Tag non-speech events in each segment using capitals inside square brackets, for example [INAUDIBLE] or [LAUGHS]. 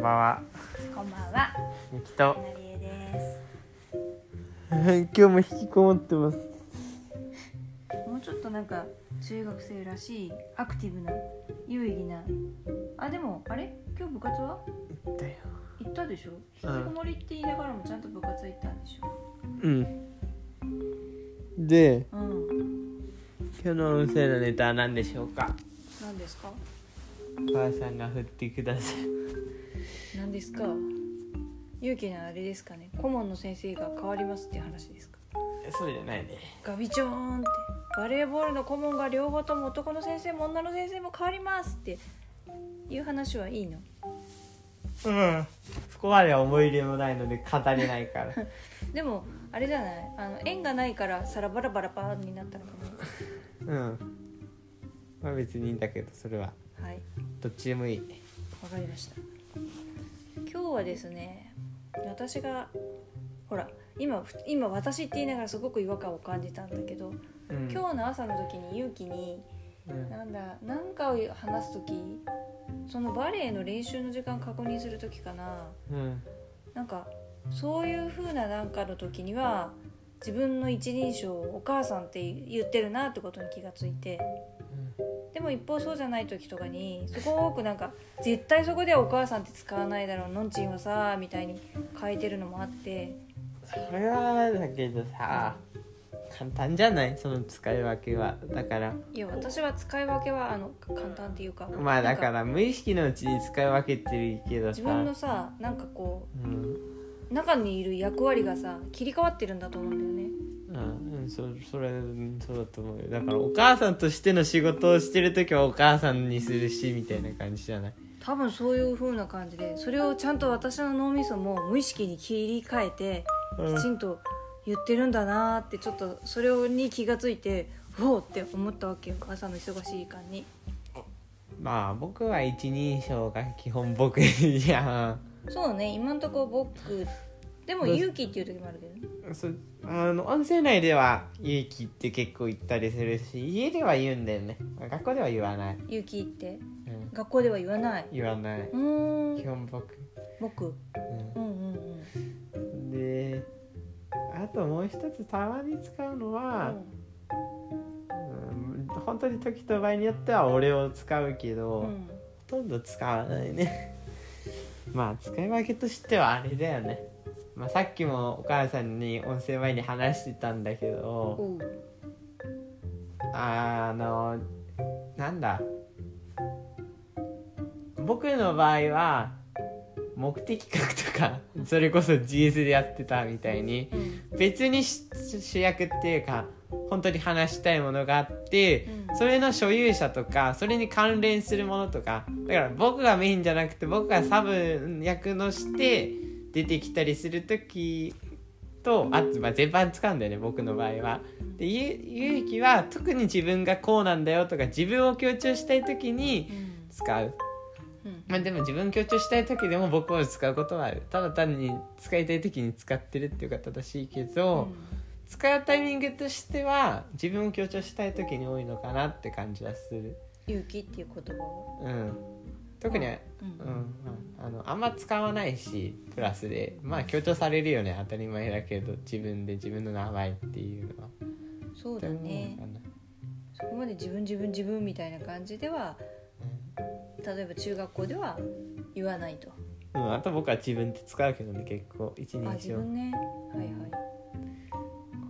んばんは。こんばんは、ゆきと。なりえです。今日も引きこもってます。もうちょっとなんか中学生らしいアクティブな有意義な。あでもあれ？今日部活は？だよ。行ったでしょ？引うんきこもりって言いながらもちゃんと部活は行ったんでしょ？うん。で、うん。今日の音声のネタは何でしょうか？何ですか？お母さんが振ってください。何ですか？有機なあれですかね？顧問の先生が変わりますっていう話ですか？そうじゃないね。ガビチョーンってバレーボールの顧問が両方とも男の先生も女の先生も変わりますっていう話はいいの？うん。そこまでは思い入れもないので語れないから。[LAUGHS] でもあれじゃない？あの縁がないからさらバラバラパーになったのかうん。まあ別にいいんだけど、それはなはいどっちでもいい。わかりました今日はですね私がほら今ふ今私って言いながらすごく違和感を感じたんだけど、うん。今日の朝の時に勇気にうん。なんだ何かを話す時そのバレエの練習の時間確認する時かなうん。なんかそういう風ななんかの時には自分の一人称をお母さんって言ってるなってことに気がついてでも一方そうじゃない時とかにすごくなんか絶対そこではお母さんって使わないだろうのんちんはさみたいに変えてるのもあって。それはだけどさ簡単じゃない？その使い分けは。だから。いや私は使い分けはあの簡単っていうか。まあだから無意識のうちに使い分けてるけどさ。自分のさなんかこうん。う中にいる役割がさ切り替わってるんだと思うんだよねうん、そそれうんそうだと思うよ。だからお母さんとしての仕事をしてる時はお母さんにするしみたいな感じじゃない？多分そういう風な感じでそれをちゃんと私の脳みそも無意識に切り替えてうん。きちんと言ってるんだなーってちょっとそれに気がついておおって思ったわけよ朝の忙しい時間に。まあ僕は一人称が基本僕じゃん。そうね今んとこ僕でも勇気っていう時もあるけどね。そあの音声内では「勇気」って結構言ったりするし家では言うんだよね。学校では言わない、勇気って？うん、学校では言わない？言わない。うーん。基本僕、僕？うん。うんうんうん。であともう一つたまに使うのは、うん、本当に時と場合によっては俺を使うけど、うんうん。ほとんど使わないね。[LAUGHS] まあ使い分けとしてはあれだよね、まあ、さっきもお母さんに音声前に話してたんだけどあのなんだ僕の場合は目的格とかそれこそ GS でやってたみたいに別に主役っていうか本当に話したいものがあって、それの所有者とかそれに関連するものとかだから僕がメインじゃなくて僕がサブ役のして出てきたりする時とあと、まあ、全般使うんだよね僕の場合は。でゆゆうきは特に自分がこうなんだよとか自分を強調したい時にうん。使う。うん。まあでも自分強調したい時でも僕を使うことはある。ただ単に使いたい時に使ってるっていうか正しいけど、使うタイミングとしては自分を強調したい時に多いのかなって感じはする。勇気っていう言葉を？うん特に、うん。うんまあ、あのあんま使わないしプラスで。まあ強調されるよね。当たり前だけど自分で自分の名前っていうのは。そうだね。そこまで自分自分自分みたいな感じでは例えば中学校では言わないと。なうん、あと僕は自分って使うけどね結構。一人あ自称分ね。はいはい。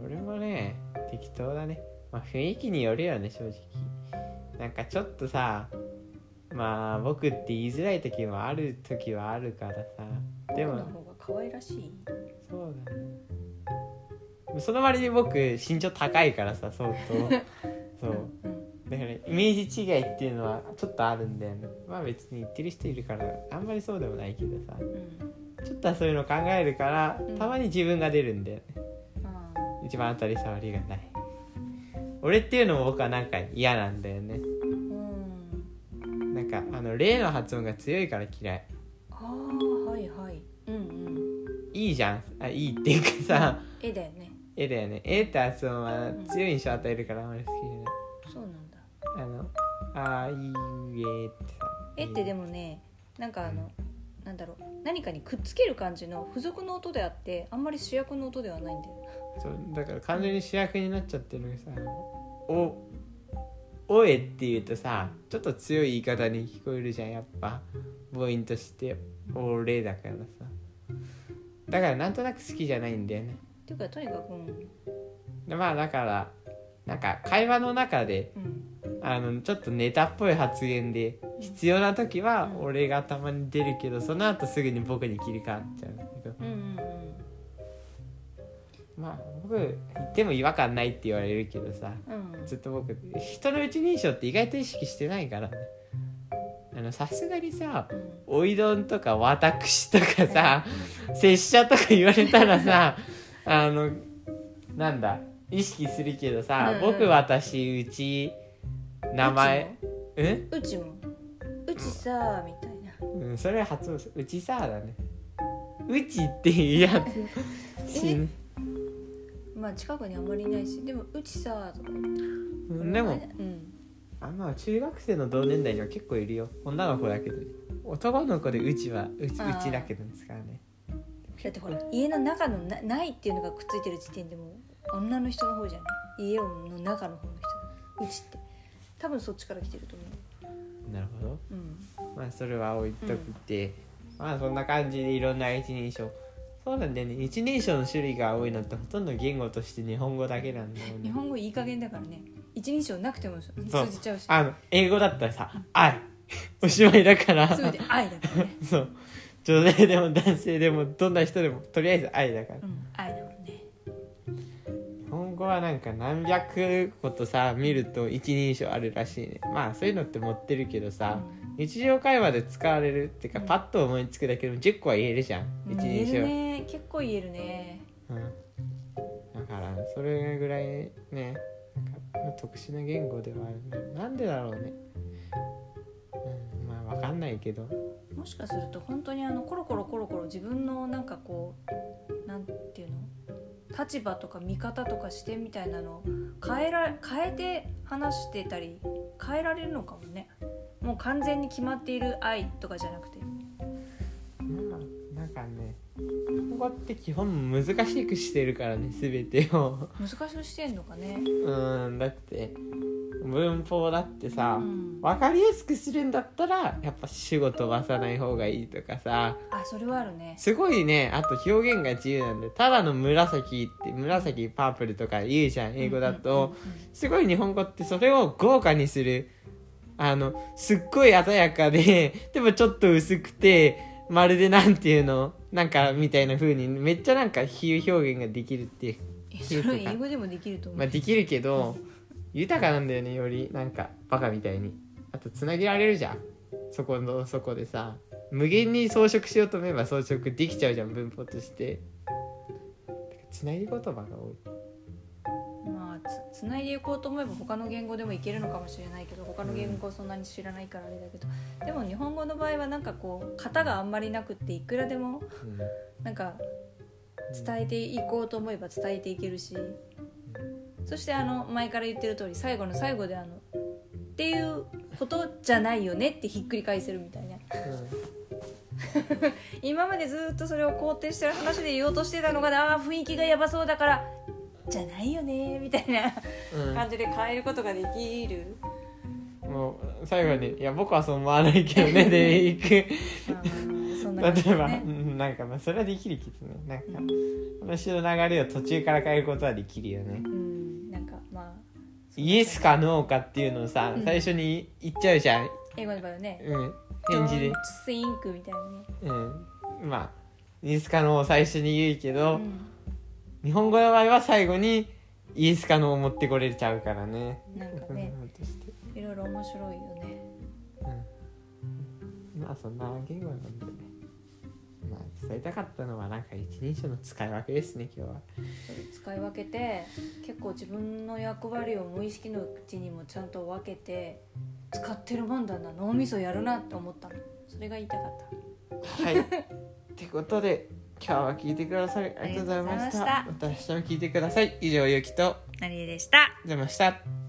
これもね適当だね。まあ雰囲気によるよね正直。なんかちょっとさまあ僕って言いづらい時もある時はあるからさ。でも僕の方が可愛らしい。そうだね。その割に僕身長高いからさ相当。[LAUGHS] そう。うんだからイメージ違いっていうのはちょっとあるんだよね。まあ別に言ってる人いるからあんまりそうでもないけどさ。うん。ちょっとはそういうの考えるからうんたまに自分が出るんだよね。あ一番当たり障りがない。俺っていうのも僕はなんか嫌なんだよねなんかあの例の発音が強いから嫌い。あーはいはい。うんうん。いいじゃん。あいいっていうかさ。絵だよね。絵だよね。絵って発音は強い印象与えるからあまり好きじゃない。そうなんだ。あのあいうえってさ。絵ってでもねなんかあのなんだろう。何かにくっつける感じの付属の音であってあんまり主役の音ではないんだよ。そうだから完全に主役になっちゃってるのがさ「お」おえって言うとさちょっと強い言い方に聞こえるじゃんやっぱ。母音として「俺」だからさ。だからなんとなく好きじゃないんだよね。っていうかとにかくうん、でまあだからなんか会話の中でうん、あのちょっとネタっぽい発言で必要な時はうん。俺がたまに出るけどその後すぐに僕に切り替わっちゃうまあ僕言っても違和感ないって言われるけどさうん。うんずっと僕人の一人称って意外と意識してないからね。あのさすがにさうん「おいどん」とか「私」とかさ「[LAUGHS] 拙者」とか言われたらさあのなんだ意識するけどさ「うんうん。僕私うち名前」うんうちも。うちさみたいな。うん、それは発うちさだね。うちっていうやつ。しんまあ近くにあんまりいないしでもうちさとか。うんでもうん。あまあ中学生の同年代には結構いるよ。女の子だけど男の子でうちはうちうちだけどですからね。だってほら家の中のなないっていうのがくっついてる時点でもう女の人の方じゃない？家の中の方の人。うちって。多分そっちから来てると思なるほど。ううん。まあそれは置いといて、まあそんな感じでいろんな一人称そうなんだよね。一人称の種類が多いのってほとんど言語として日本語だけなんだよね。日本語いい加減だからね。一人称なくても通じちゃうし。あの英語だったらさ「愛」おしまいだから。全て愛だからね。[LAUGHS] そう。女性でも男性でもどんな人でもとりあえず愛だから。うん愛だもんね。日本語はなんか何百個とさ見ると一人称あるらしいね。まあそういうのって持ってるけどさ、日常会話で使われるっていうか、うん。パッと思いつくだけでも10個は言えるじゃん。うん。一言える人称、ね。結構言えるね。うん、だからそれぐらいねなんか特殊な言語ではあるね。なんでだろうね、うん、まあわかんないけど。もしかすると本当にあのコロコロコロコロ自分のなんかこうなんていうの？立場とか見方とか視点みたいなのを変えら変えて話してたり変えられるのかもねもう完全に決まっている愛とかじゃなくて。まあなんかね日本語って基本難しくしてるからね全てを。難しくしてんのかね。うんだって文法だってさ、うん。分かりやすくするんだったらやっぱ主語飛ばさない方がいいとかさ。あそれはあるね。すごいねあと表現が自由なんでただの紫って紫パープルとか言うじゃん英語だと、すごい日本語ってそれを豪華にするあのすっごい鮮やかで [LAUGHS] でもちょっと薄くてまるでなんていうの？なんかみたいな風にめっちゃなんか比喩表現ができるっていうえそれ英語でもできると思う、まあできるけど豊かなんだよねより。なんかバカみたいに。あとつなげられるじゃん。そこのそこでさ。無限に装飾しようと思えば装飾できちゃうじゃん文法として。つなぎ言葉が多い。まあつつないでいこうと思えば他の言語でもいけるのかもしれないけど他の言語をそんなに知らないからあれだけど、でも日本語の場合はなんかこう型があんまりなくっていくらでもなんか伝えていこうと思えば伝えていけるし。そしてあの前から言ってる通り最後の最後であのっていうことじゃないよねってひっくり返せるみたいな。[LAUGHS] 今までずっとそれを肯定してる話で言おうとしてたのがあー雰囲気がやばそうだからじゃないよねみたいなうん。感じで変えることができる、もう最後に「いや僕はそう思わないけどね」[LAUGHS] でいく。例えば、なんかまあそれはできるけどね。なんかうん話の流れを途中から変えることはできるよね。うんなんかまあイエスかノーかっていうのをさ、うん。最初に言っちゃうじゃん、英語の場合はね。うん、返事で。Don't think みたいなね、うん、まあイエスかノーを最初に言うけど、うん日本語の場合は最後にイエスかノーを持ってこれちゃうからね。なんかねいろいろ面白いよね。うん。まあそんな言語なんでね。まあ伝えたかったのはなんか一人称の使い分けですね今日は。使い分けて結構自分の役割を無意識のうちにもちゃんと分けて使ってるもんだな脳みそやるなって思ったの。それが言いたかった。はい。ってことで今日は聞いてくださりありがとうございました。ままた。明日も聞いてください。以上ゆきと。なりえでした。ざいました